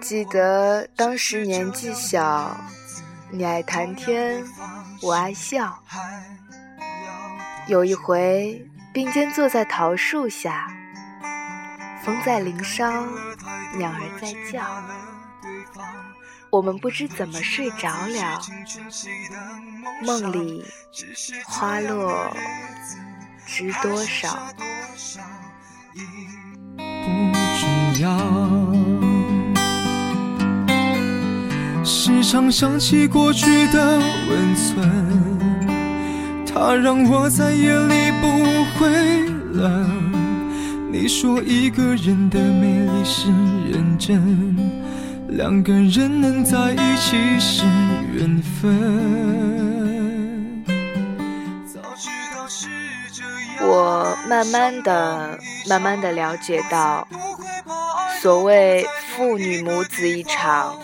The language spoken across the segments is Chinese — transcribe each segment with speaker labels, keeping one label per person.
Speaker 1: 记得当时年纪小，你爱谈天，我爱笑。有一回，并肩坐在桃树下，风在林梢，鸟儿在叫。我们不知怎么睡着了，梦里花落知多少。
Speaker 2: 不重要。时常想起过去的温存，它让我在夜里不会冷。你说一个人的美丽是认真，两个人能在一起是缘分。
Speaker 1: 我慢慢的、慢慢的了解到，所谓父女母子一场。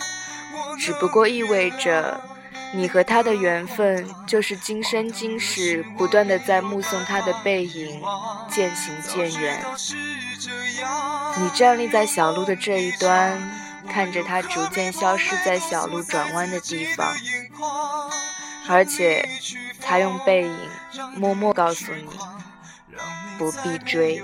Speaker 1: 只不过意味着，你和他的缘分就是今生今世不断的在目送他的背影渐行渐远。你站立在小路的这一端，看着他逐渐消失在小路转弯的地方，而且他用背影默默告诉你，不必追。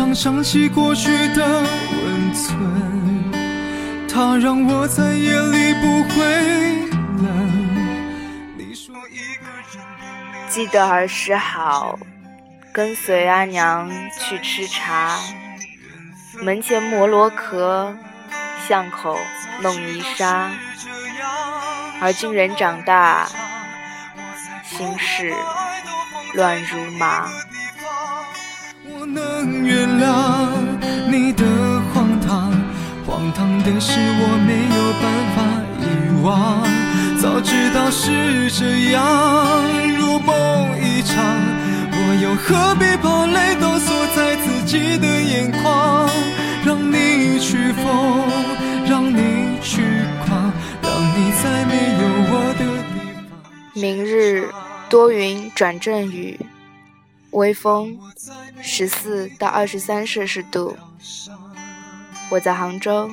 Speaker 2: 常想起过去的温存，它让我在夜里不会冷。
Speaker 1: 你说一个人记得儿时好，跟随阿娘去吃茶，门前磨罗壳，巷口弄泥沙。而今人长大，心事乱如麻。
Speaker 2: 能原谅你的荒唐，荒唐的是我没有办法遗忘。早知道是这样，如梦一场，我又何必把泪都锁在自己的眼眶？让你去疯，让你去狂，让你在没有我的地方。
Speaker 1: 明日多云转阵雨。微风十四到二十三摄氏度，我在杭州，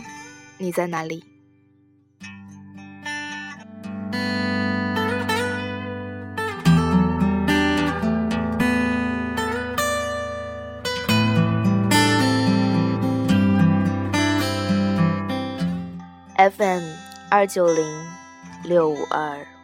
Speaker 1: 你在哪里？FM 二九零六五二。